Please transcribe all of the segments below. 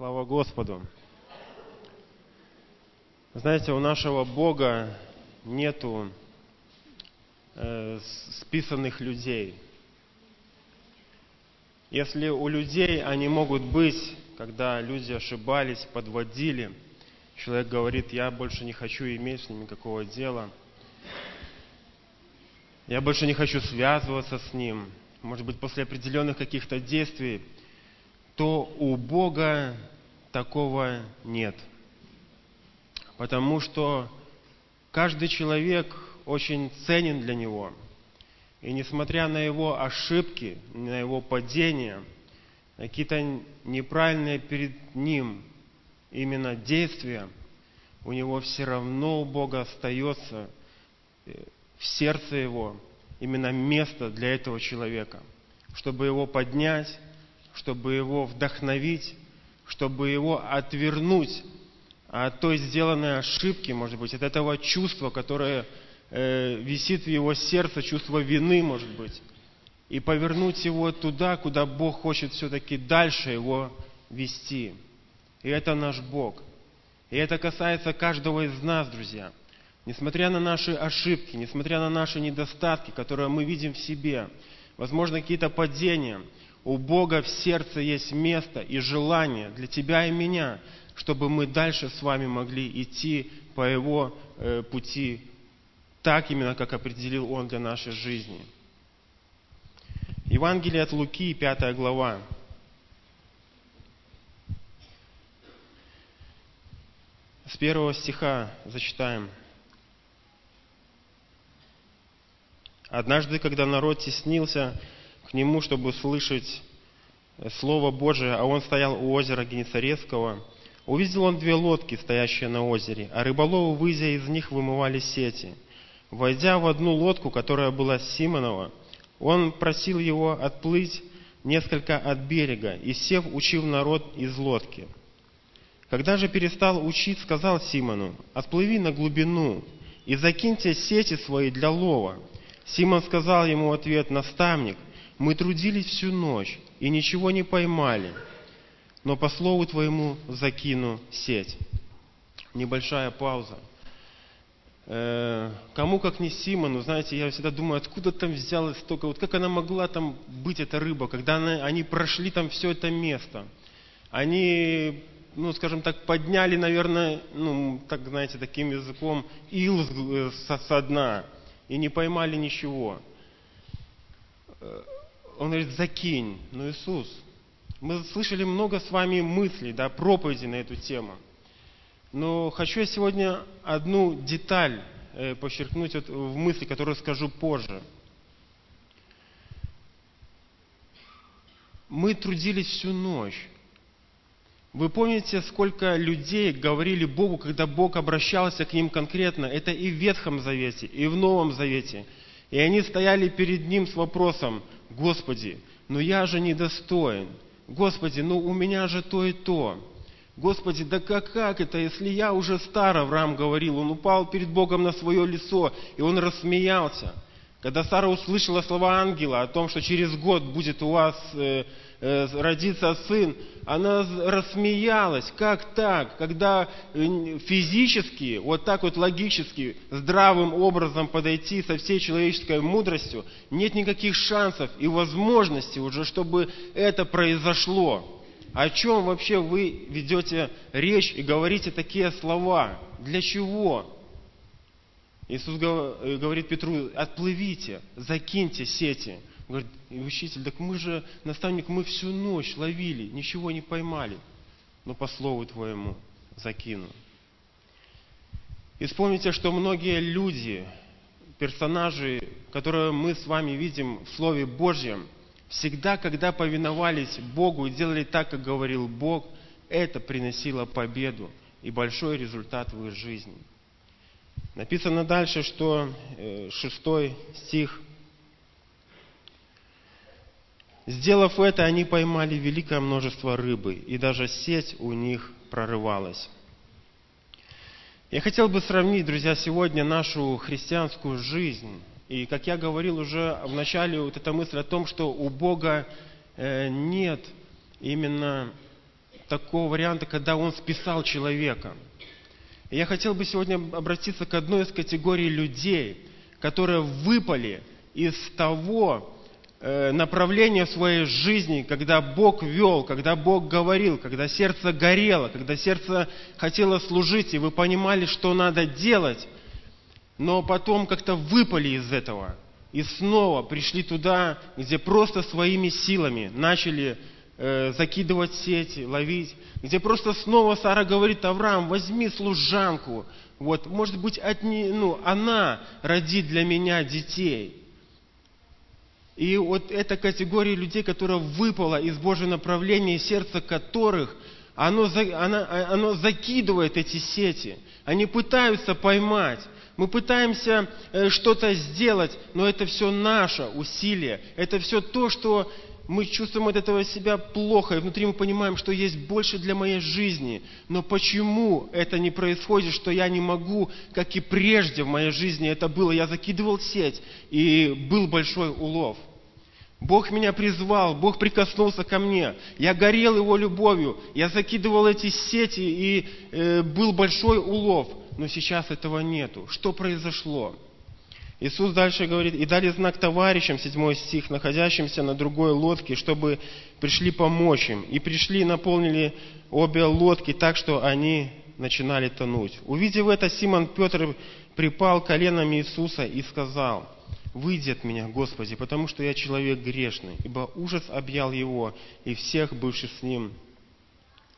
Слава Господу! Знаете, у нашего Бога нету э, списанных людей. Если у людей они могут быть, когда люди ошибались, подводили, человек говорит, я больше не хочу иметь с ним никакого дела, я больше не хочу связываться с ним, может быть, после определенных каких-то действий, то у Бога такого нет. Потому что каждый человек очень ценен для Него – и несмотря на его ошибки, на его падения, какие-то неправильные перед ним именно действия, у него все равно у Бога остается э, в сердце его именно место для этого человека, чтобы его поднять, чтобы его вдохновить, чтобы его отвернуть от той сделанной ошибки, может быть, от этого чувства, которое э, висит в его сердце чувство вины, может быть, и повернуть его туда, куда Бог хочет все-таки дальше его вести. И это наш Бог. И это касается каждого из нас, друзья. Несмотря на наши ошибки, несмотря на наши недостатки, которые мы видим в себе, возможно, какие-то падения, у Бога в сердце есть место и желание для тебя и меня, чтобы мы дальше с вами могли идти по Его э, пути так именно, как определил Он для нашей жизни. Евангелие от Луки, 5 глава. С первого стиха зачитаем. Однажды, когда народ теснился к нему, чтобы слышать Слово Божие, а он стоял у озера Генесарецкого, увидел он две лодки, стоящие на озере, а рыболовы, выйдя из них, вымывали сети – Войдя в одну лодку, которая была Симонова, он просил его отплыть несколько от берега и, сев, учил народ из лодки. Когда же перестал учить, сказал Симону, «Отплыви на глубину и закиньте сети свои для лова». Симон сказал ему в ответ, «Наставник, мы трудились всю ночь и ничего не поймали, но по слову твоему закину сеть». Небольшая пауза – Э, кому как не Симону, знаете, я всегда думаю, откуда там взялось столько, вот как она могла там быть, эта рыба, когда она, они прошли там все это место. Они, ну, скажем так, подняли, наверное, ну, так, знаете, таким языком, ил со, со дна, и не поймали ничего. Он говорит, закинь. Ну, Иисус, мы слышали много с вами мыслей, да, проповеди на эту тему – но хочу я сегодня одну деталь э, подчеркнуть вот в мысли, которую скажу позже. Мы трудились всю ночь. Вы помните, сколько людей говорили Богу, когда Бог обращался к ним конкретно? Это и в Ветхом Завете, и в Новом Завете. И они стояли перед Ним с вопросом, Господи, ну я же недостоин. Господи, ну у меня же то и то. Господи, да как, как это, если я уже стар, Авраам говорил, он упал перед Богом на свое лицо, и он рассмеялся. Когда Сара услышала слова ангела о том, что через год будет у вас э, э, родиться сын, она рассмеялась. Как так? Когда э, физически, вот так вот логически, здравым образом подойти со всей человеческой мудростью, нет никаких шансов и возможностей уже, чтобы это произошло. О чем вообще вы ведете речь и говорите такие слова? Для чего? Иисус э, говорит Петру, отплывите, закиньте сети. Говорит, учитель, так мы же, наставник, мы всю ночь ловили, ничего не поймали. Но по слову твоему закину. И вспомните, что многие люди, персонажи, которые мы с вами видим в Слове Божьем – Всегда, когда повиновались Богу и делали так, как говорил Бог, это приносило победу и большой результат в их жизни. Написано дальше, что э, шестой стих. Сделав это, они поймали великое множество рыбы, и даже сеть у них прорывалась. Я хотел бы сравнить, друзья, сегодня нашу христианскую жизнь и как я говорил уже в начале, вот эта мысль о том, что у Бога э, нет именно такого варианта, когда Он списал человека. И я хотел бы сегодня обратиться к одной из категорий людей, которые выпали из того э, направления в своей жизни, когда Бог вел, когда Бог говорил, когда сердце горело, когда сердце хотело служить, и вы понимали, что надо делать, но потом как-то выпали из этого и снова пришли туда, где просто своими силами начали э, закидывать сети, ловить, где просто снова Сара говорит, Авраам, возьми служанку, вот, может быть, от не, ну, она родит для меня детей. И вот эта категория людей, которая выпала из Божьего направления, сердце которых оно, оно, оно закидывает эти сети. Они пытаются поймать, мы пытаемся э, что-то сделать, но это все наше усилие. Это все то, что мы чувствуем от этого себя плохо, и внутри мы понимаем, что есть больше для моей жизни. Но почему это не происходит, что я не могу, как и прежде в моей жизни это было? Я закидывал сеть, и был большой улов. Бог меня призвал, Бог прикоснулся ко мне. Я горел Его любовью, я закидывал эти сети, и э, был большой улов но сейчас этого нету. Что произошло? Иисус дальше говорит, и дали знак товарищам, седьмой стих, находящимся на другой лодке, чтобы пришли помочь им. И пришли и наполнили обе лодки так, что они начинали тонуть. Увидев это, Симон Петр припал коленами Иисуса и сказал, «Выйди от меня, Господи, потому что я человек грешный, ибо ужас объял его и всех бывших с ним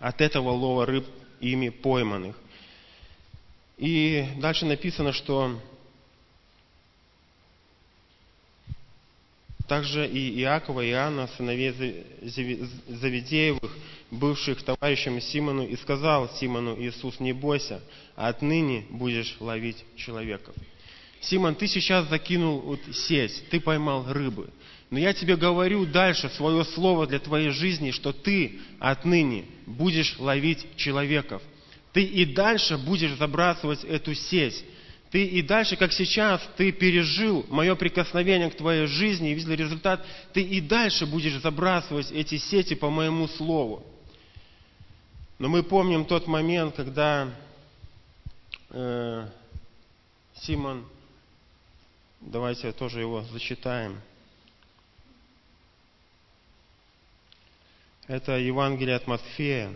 от этого лова рыб ими пойманных. И дальше написано, что также и Иакова, и Иоанна, сыновей Завидеевых, бывших товарищами Симону, и сказал Симону Иисус, не бойся, а отныне будешь ловить человеков. Симон, ты сейчас закинул вот сеть, ты поймал рыбы. Но я тебе говорю дальше свое слово для твоей жизни, что ты отныне будешь ловить человеков – ты и дальше будешь забрасывать эту сеть. Ты и дальше, как сейчас, ты пережил мое прикосновение к твоей жизни и видел результат, ты и дальше будешь забрасывать эти сети по моему слову. Но мы помним тот момент, когда э, Симон, давайте тоже его зачитаем. Это Евангелие от Матфея,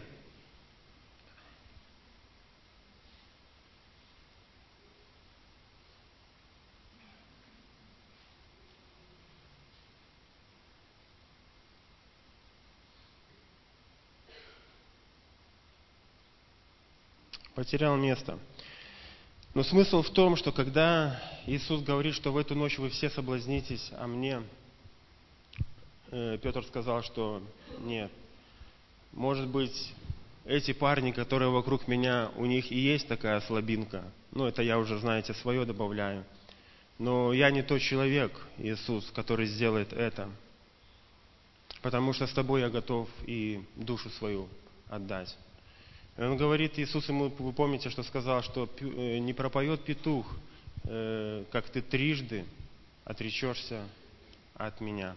потерял место. Но смысл в том, что когда Иисус говорит, что в эту ночь вы все соблазнитесь, а мне, э, Петр сказал, что нет. Может быть, эти парни, которые вокруг меня, у них и есть такая слабинка. Ну, это я уже, знаете, свое добавляю. Но я не тот человек, Иисус, который сделает это. Потому что с тобой я готов и душу свою отдать. Он говорит, Иисус ему, вы помните, что сказал, что э, не пропоет петух, э, как ты трижды отречешься от меня.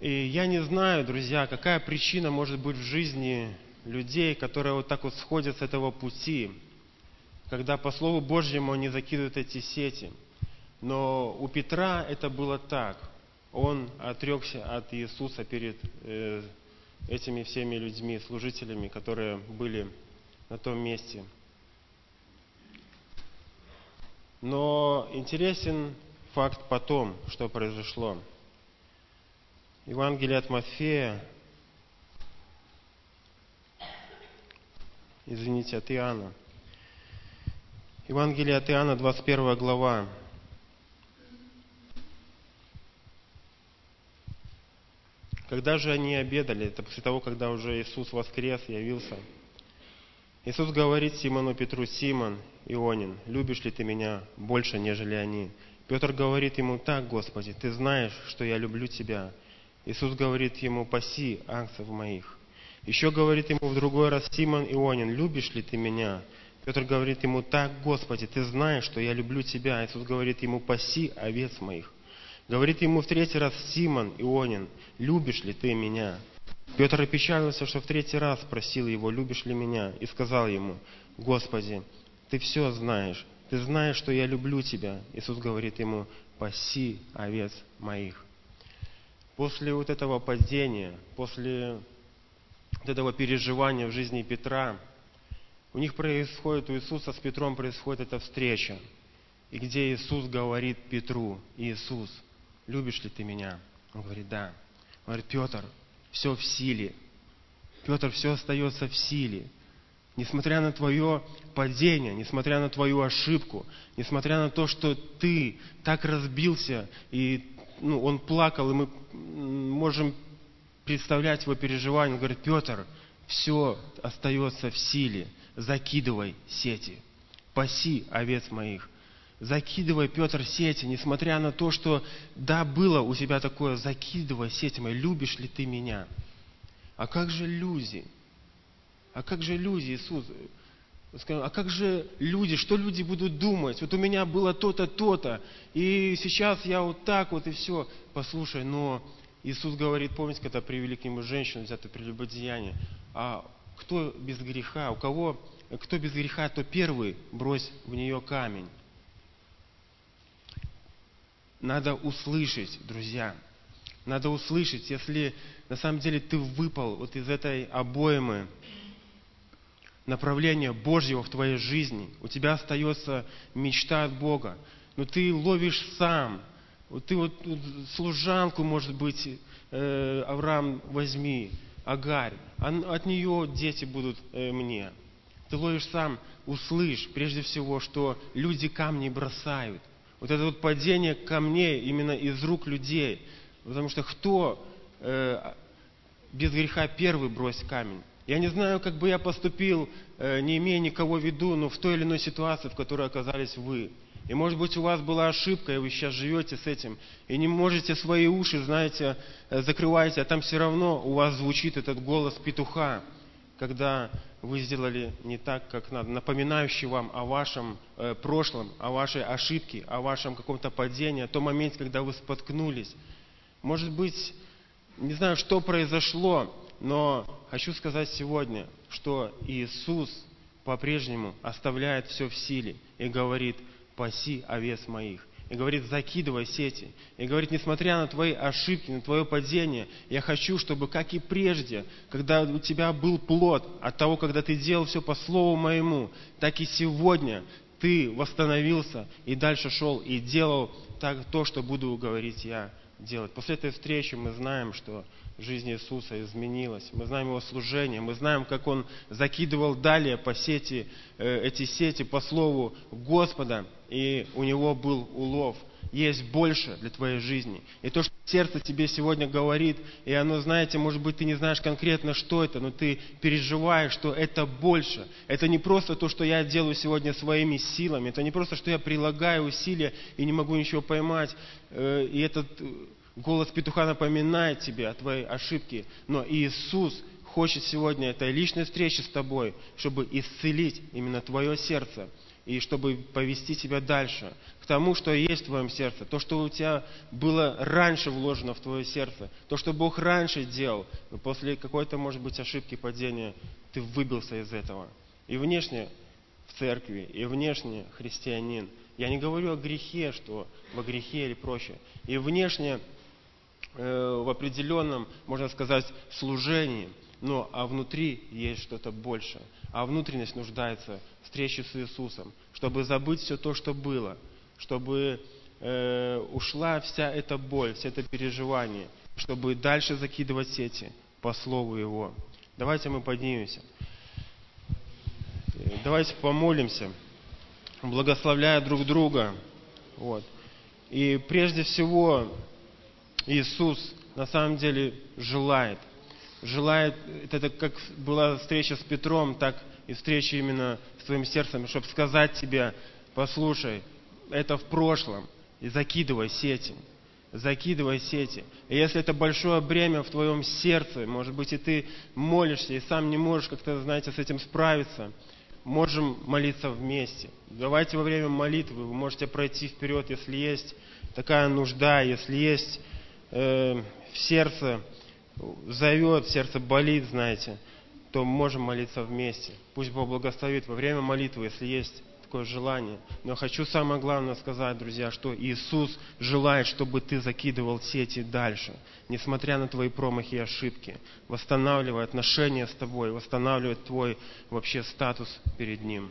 И я не знаю, друзья, какая причина может быть в жизни людей, которые вот так вот сходят с этого пути, когда по Слову Божьему они закидывают эти сети. Но у Петра это было так. Он отрекся от Иисуса перед э, этими всеми людьми, служителями, которые были на том месте. Но интересен факт потом, что произошло. Евангелие от Матфея, извините, от Иоанна. Евангелие от Иоанна, 21 глава, Когда же они обедали, это после того, когда уже Иисус воскрес, явился, Иисус говорит Симону Петру, Симон, Ионин, любишь ли ты меня больше, нежели они? Петр говорит ему, так, Господи, ты знаешь, что я люблю тебя. Иисус говорит ему, паси ангсов моих. Еще говорит ему в другой раз, Симон Ионин, любишь ли ты меня? Петр говорит ему, так, Господи, ты знаешь, что я люблю тебя. Иисус говорит ему, паси овец моих. Говорит ему в третий раз, Симон Ионин, любишь ли ты меня? Петр опечалился, что в третий раз спросил его, любишь ли меня, и сказал ему, Господи, ты все знаешь, ты знаешь, что я люблю тебя. Иисус говорит ему, паси овец моих. После вот этого падения, после вот этого переживания в жизни Петра, у них происходит, у Иисуса с Петром происходит эта встреча, и где Иисус говорит Петру, Иисус, любишь ли ты меня? Он говорит, да. Он говорит, Петр, все в силе. Петр, все остается в силе. Несмотря на твое падение, несмотря на твою ошибку, несмотря на то, что ты так разбился, и ну, он плакал, и мы можем представлять его переживания. Он говорит, Петр, все остается в силе, закидывай сети, паси овец моих. Закидывай, Петр, сети, несмотря на то, что да, было у тебя такое, закидывай сети мои, любишь ли ты меня? А как же люди? А как же люди, Иисус? А как же люди, что люди будут думать? Вот у меня было то-то, то-то, и сейчас я вот так вот и все. Послушай, но Иисус говорит, помните, когда привели к нему женщину, взятую прелюбодеяние, а кто без греха, у кого, кто без греха, то первый брось в нее камень. Надо услышать, друзья, надо услышать, если на самом деле ты выпал вот из этой обоймы, направления Божьего в твоей жизни, у тебя остается мечта от Бога, но ты ловишь сам, вот ты вот, служанку, может быть, э, Авраам возьми, Агарь, от нее дети будут э, мне. Ты ловишь сам, услышь прежде всего, что люди камни бросают. Вот это вот падение камней именно из рук людей. Потому что кто э, без греха первый бросит камень? Я не знаю, как бы я поступил, э, не имея никого в виду, но в той или иной ситуации, в которой оказались вы. И может быть у вас была ошибка, и вы сейчас живете с этим, и не можете свои уши, знаете, э, закрываете, а там все равно у вас звучит этот голос петуха, когда вы сделали не так, как надо, напоминающий вам о вашем э, прошлом, о вашей ошибке, о вашем каком-то падении, о том моменте, когда вы споткнулись. Может быть, не знаю, что произошло, но хочу сказать сегодня, что Иисус по-прежнему оставляет все в силе и говорит – паси овец моих. И говорит, закидывай сети. И говорит, несмотря на твои ошибки, на твое падение, я хочу, чтобы, как и прежде, когда у тебя был плод от того, когда ты делал все по слову моему, так и сегодня ты восстановился и дальше шел и делал так, то, что буду говорить я делать. После этой встречи мы знаем, что жизнь Иисуса изменилась. Мы знаем Его служение, мы знаем, как Он закидывал далее по сети, э, эти сети по слову Господа, и у Него был улов. Есть больше для твоей жизни. И то, что сердце тебе сегодня говорит, и оно, знаете, может быть, ты не знаешь конкретно, что это, но ты переживаешь, что это больше. Это не просто то, что я делаю сегодня своими силами, это не просто, что я прилагаю усилия и не могу ничего поймать, э, и этот Голос петуха напоминает тебе о твоей ошибке, но Иисус хочет сегодня этой личной встречи с тобой, чтобы исцелить именно твое сердце и чтобы повести тебя дальше, к тому, что есть в твоем сердце, то, что у тебя было раньше вложено в твое сердце, то, что Бог раньше делал, после какой-то, может быть, ошибки, падения, ты выбился из этого. И внешне в церкви, и внешне христианин. Я не говорю о грехе, что во грехе или прочее. И внешне Э, в определенном, можно сказать, служении, но а внутри есть что-то большее. А внутренность нуждается в встрече с Иисусом, чтобы забыть все то, что было, чтобы э, ушла вся эта боль, все это переживание, чтобы дальше закидывать сети по Слову Его. Давайте мы поднимемся. Давайте помолимся, благословляя друг друга. Вот. И прежде всего, Иисус на самом деле желает. Желает, это как была встреча с Петром, так и встреча именно с твоим сердцем, чтобы сказать тебе, послушай, это в прошлом, и закидывай сети, закидывай сети. И если это большое бремя в твоем сердце, может быть, и ты молишься, и сам не можешь как-то, знаете, с этим справиться, можем молиться вместе. Давайте во время молитвы вы можете пройти вперед, если есть такая нужда, если есть э, в сердце зовет, сердце болит, знаете, то можем молиться вместе. Пусть Бог благословит во время молитвы, если есть такое желание. Но хочу самое главное сказать, друзья, что Иисус желает, чтобы ты закидывал сети дальше, несмотря на твои промахи и ошибки, восстанавливая отношения с тобой, восстанавливая твой вообще статус перед Ним.